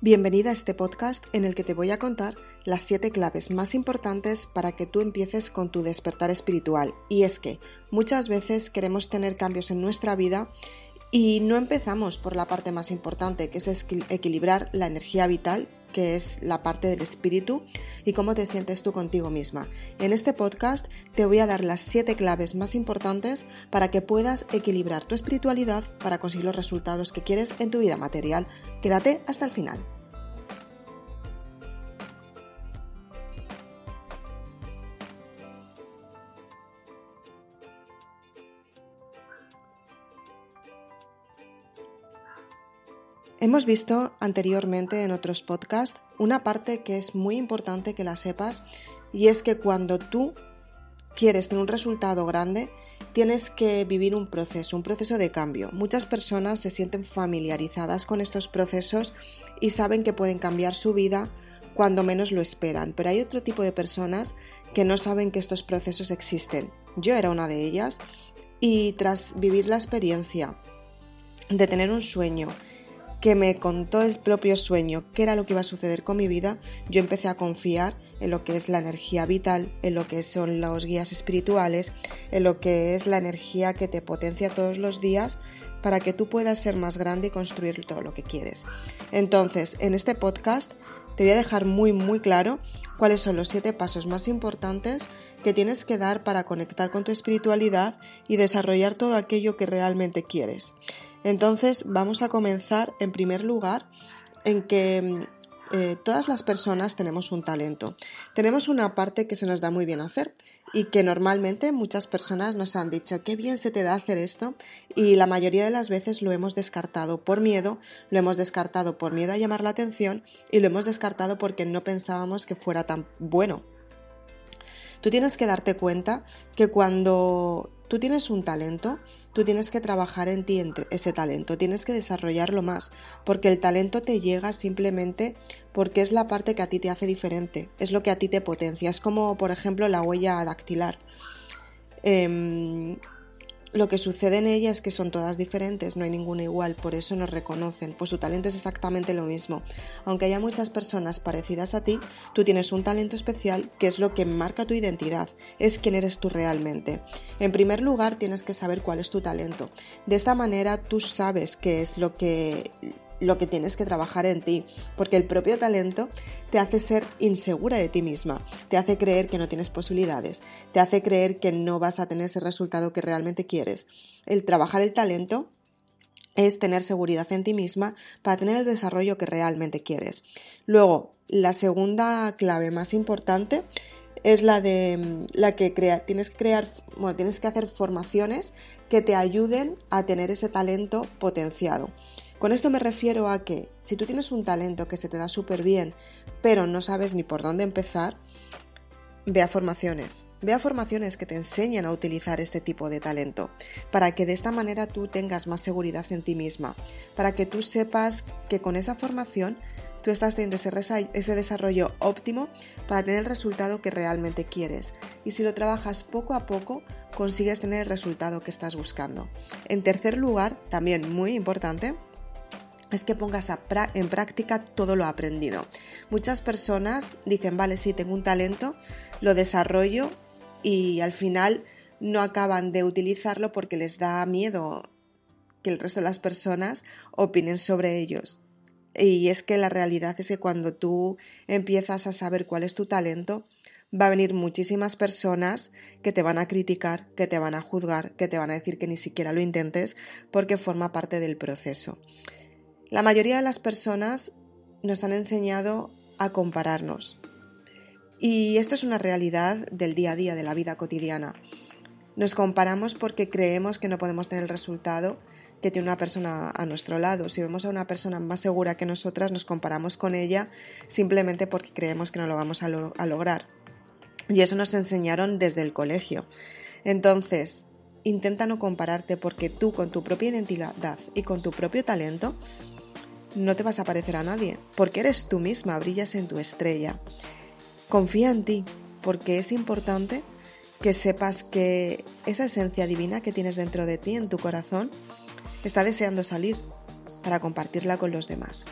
Bienvenida a este podcast en el que te voy a contar las 7 claves más importantes para que tú empieces con tu despertar espiritual. Y es que muchas veces queremos tener cambios en nuestra vida y no empezamos por la parte más importante, que es equilibrar la energía vital que es la parte del espíritu y cómo te sientes tú contigo misma. En este podcast te voy a dar las siete claves más importantes para que puedas equilibrar tu espiritualidad para conseguir los resultados que quieres en tu vida material. Quédate hasta el final. Hemos visto anteriormente en otros podcasts una parte que es muy importante que la sepas y es que cuando tú quieres tener un resultado grande, tienes que vivir un proceso, un proceso de cambio. Muchas personas se sienten familiarizadas con estos procesos y saben que pueden cambiar su vida cuando menos lo esperan, pero hay otro tipo de personas que no saben que estos procesos existen. Yo era una de ellas y tras vivir la experiencia de tener un sueño, que me contó el propio sueño qué era lo que iba a suceder con mi vida, yo empecé a confiar en lo que es la energía vital, en lo que son los guías espirituales, en lo que es la energía que te potencia todos los días para que tú puedas ser más grande y construir todo lo que quieres. Entonces, en este podcast te voy a dejar muy muy claro cuáles son los siete pasos más importantes que tienes que dar para conectar con tu espiritualidad y desarrollar todo aquello que realmente quieres. Entonces vamos a comenzar en primer lugar en que eh, todas las personas tenemos un talento. Tenemos una parte que se nos da muy bien hacer y que normalmente muchas personas nos han dicho qué bien se te da hacer esto y la mayoría de las veces lo hemos descartado por miedo, lo hemos descartado por miedo a llamar la atención y lo hemos descartado porque no pensábamos que fuera tan bueno. Tú tienes que darte cuenta que cuando tú tienes un talento, tú tienes que trabajar en ti, ese talento, tienes que desarrollarlo más, porque el talento te llega simplemente porque es la parte que a ti te hace diferente, es lo que a ti te potencia, es como por ejemplo la huella dactilar. Em, lo que sucede en ella es que son todas diferentes, no hay ninguna igual, por eso nos reconocen, pues tu talento es exactamente lo mismo. Aunque haya muchas personas parecidas a ti, tú tienes un talento especial que es lo que marca tu identidad, es quién eres tú realmente. En primer lugar, tienes que saber cuál es tu talento. De esta manera tú sabes qué es lo que lo que tienes que trabajar en ti, porque el propio talento te hace ser insegura de ti misma, te hace creer que no tienes posibilidades, te hace creer que no vas a tener ese resultado que realmente quieres. El trabajar el talento es tener seguridad en ti misma para tener el desarrollo que realmente quieres. Luego, la segunda clave más importante es la de la que crea, tienes que crear, bueno, tienes que hacer formaciones que te ayuden a tener ese talento potenciado. Con esto me refiero a que si tú tienes un talento que se te da súper bien, pero no sabes ni por dónde empezar, ve a formaciones. Ve a formaciones que te enseñen a utilizar este tipo de talento, para que de esta manera tú tengas más seguridad en ti misma, para que tú sepas que con esa formación tú estás teniendo ese, ese desarrollo óptimo para tener el resultado que realmente quieres. Y si lo trabajas poco a poco, consigues tener el resultado que estás buscando. En tercer lugar, también muy importante, es que pongas en práctica todo lo aprendido. Muchas personas dicen, vale, sí, tengo un talento, lo desarrollo y al final no acaban de utilizarlo porque les da miedo que el resto de las personas opinen sobre ellos. Y es que la realidad es que cuando tú empiezas a saber cuál es tu talento, va a venir muchísimas personas que te van a criticar, que te van a juzgar, que te van a decir que ni siquiera lo intentes porque forma parte del proceso. La mayoría de las personas nos han enseñado a compararnos. Y esto es una realidad del día a día, de la vida cotidiana. Nos comparamos porque creemos que no podemos tener el resultado que tiene una persona a nuestro lado. Si vemos a una persona más segura que nosotras, nos comparamos con ella simplemente porque creemos que no lo vamos a, a lograr. Y eso nos enseñaron desde el colegio. Entonces, intenta no compararte porque tú con tu propia identidad y con tu propio talento no te vas a parecer a nadie, porque eres tú misma, brillas en tu estrella. Confía en ti, porque es importante que sepas que esa esencia divina que tienes dentro de ti, en tu corazón, está deseando salir para compartirla con los demás.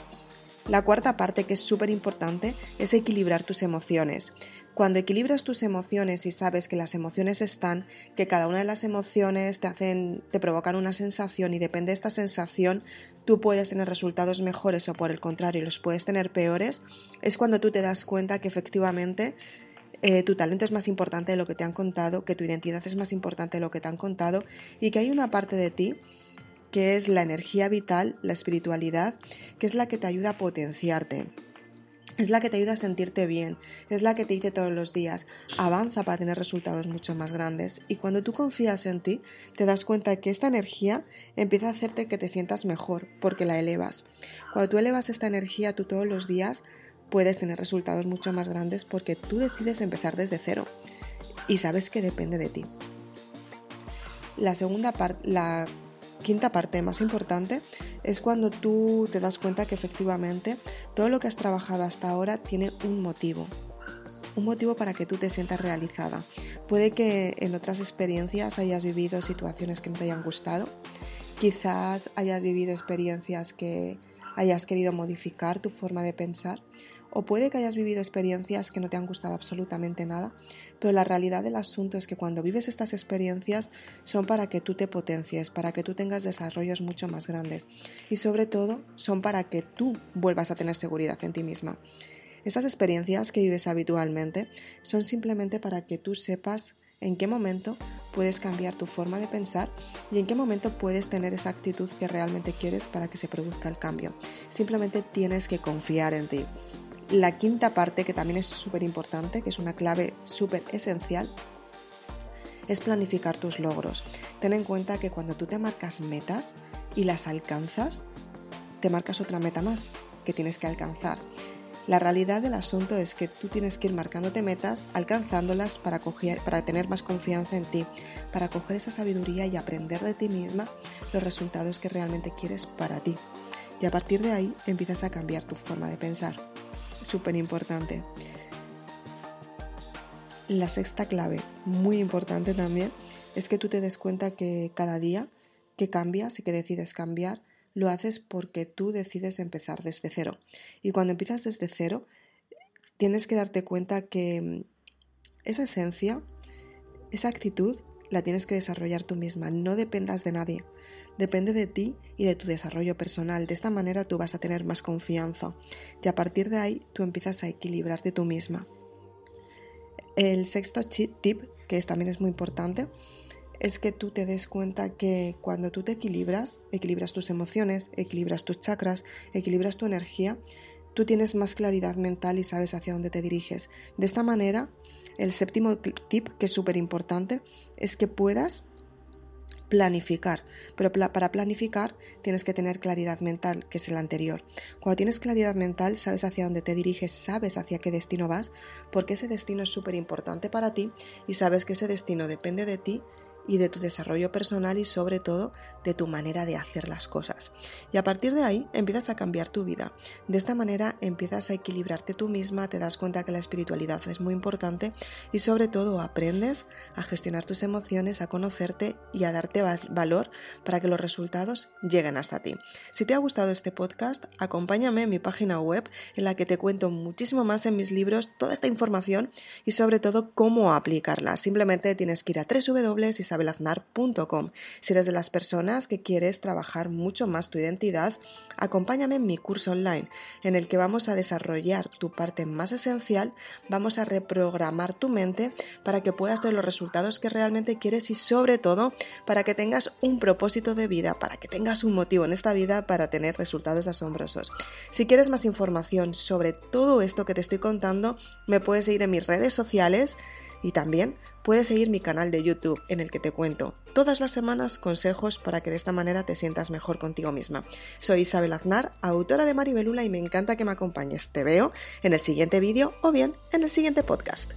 La cuarta parte que es súper importante es equilibrar tus emociones. Cuando equilibras tus emociones y sabes que las emociones están, que cada una de las emociones te hacen, te provocan una sensación y depende de esta sensación, tú puedes tener resultados mejores o por el contrario los puedes tener peores, es cuando tú te das cuenta que efectivamente eh, tu talento es más importante de lo que te han contado, que tu identidad es más importante de lo que te han contado y que hay una parte de ti que es la energía vital, la espiritualidad, que es la que te ayuda a potenciarte es la que te ayuda a sentirte bien, es la que te dice todos los días, avanza para tener resultados mucho más grandes. Y cuando tú confías en ti, te das cuenta que esta energía empieza a hacerte que te sientas mejor, porque la elevas. Cuando tú elevas esta energía, tú todos los días puedes tener resultados mucho más grandes porque tú decides empezar desde cero y sabes que depende de ti. La segunda parte, la quinta parte más importante es cuando tú te das cuenta que efectivamente todo lo que has trabajado hasta ahora tiene un motivo. Un motivo para que tú te sientas realizada. Puede que en otras experiencias hayas vivido situaciones que no te hayan gustado. Quizás hayas vivido experiencias que hayas querido modificar tu forma de pensar o puede que hayas vivido experiencias que no te han gustado absolutamente nada, pero la realidad del asunto es que cuando vives estas experiencias son para que tú te potencies, para que tú tengas desarrollos mucho más grandes y sobre todo son para que tú vuelvas a tener seguridad en ti misma. Estas experiencias que vives habitualmente son simplemente para que tú sepas en qué momento puedes cambiar tu forma de pensar y en qué momento puedes tener esa actitud que realmente quieres para que se produzca el cambio. Simplemente tienes que confiar en ti. La quinta parte, que también es súper importante, que es una clave súper esencial, es planificar tus logros. Ten en cuenta que cuando tú te marcas metas y las alcanzas, te marcas otra meta más que tienes que alcanzar. La realidad del asunto es que tú tienes que ir marcándote metas, alcanzándolas para, para tener más confianza en ti, para coger esa sabiduría y aprender de ti misma los resultados que realmente quieres para ti. Y a partir de ahí empiezas a cambiar tu forma de pensar súper importante. La sexta clave, muy importante también, es que tú te des cuenta que cada día que cambias y que decides cambiar, lo haces porque tú decides empezar desde cero. Y cuando empiezas desde cero, tienes que darte cuenta que mm, esa esencia, esa actitud, la tienes que desarrollar tú misma. No dependas de nadie. Depende de ti y de tu desarrollo personal. De esta manera tú vas a tener más confianza y a partir de ahí tú empiezas a equilibrarte tú misma. El sexto tip, que también es muy importante, es que tú te des cuenta que cuando tú te equilibras, equilibras tus emociones, equilibras tus chakras, equilibras tu energía, tú tienes más claridad mental y sabes hacia dónde te diriges. De esta manera, el séptimo tip, que es súper importante, es que puedas planificar, pero para planificar tienes que tener claridad mental, que es el anterior. Cuando tienes claridad mental, sabes hacia dónde te diriges, sabes hacia qué destino vas, porque ese destino es súper importante para ti y sabes que ese destino depende de ti y de tu desarrollo personal y sobre todo de tu manera de hacer las cosas. Y a partir de ahí empiezas a cambiar tu vida. De esta manera empiezas a equilibrarte tú misma, te das cuenta que la espiritualidad es muy importante y sobre todo aprendes a gestionar tus emociones, a conocerte y a darte valor para que los resultados lleguen hasta ti. Si te ha gustado este podcast, acompáñame en mi página web en la que te cuento muchísimo más en mis libros toda esta información y sobre todo cómo aplicarla. Simplemente tienes que ir a www isabelaznar.com. Si eres de las personas que quieres trabajar mucho más tu identidad, acompáñame en mi curso online, en el que vamos a desarrollar tu parte más esencial, vamos a reprogramar tu mente para que puedas tener los resultados que realmente quieres y sobre todo para que tengas un propósito de vida, para que tengas un motivo en esta vida para tener resultados asombrosos. Si quieres más información sobre todo esto que te estoy contando, me puedes seguir en mis redes sociales y también puedes seguir mi canal de YouTube en el que te cuento todas las semanas consejos para que de esta manera te sientas mejor contigo misma. Soy Isabel Aznar, autora de Maribelula y me encanta que me acompañes. Te veo en el siguiente vídeo o bien en el siguiente podcast.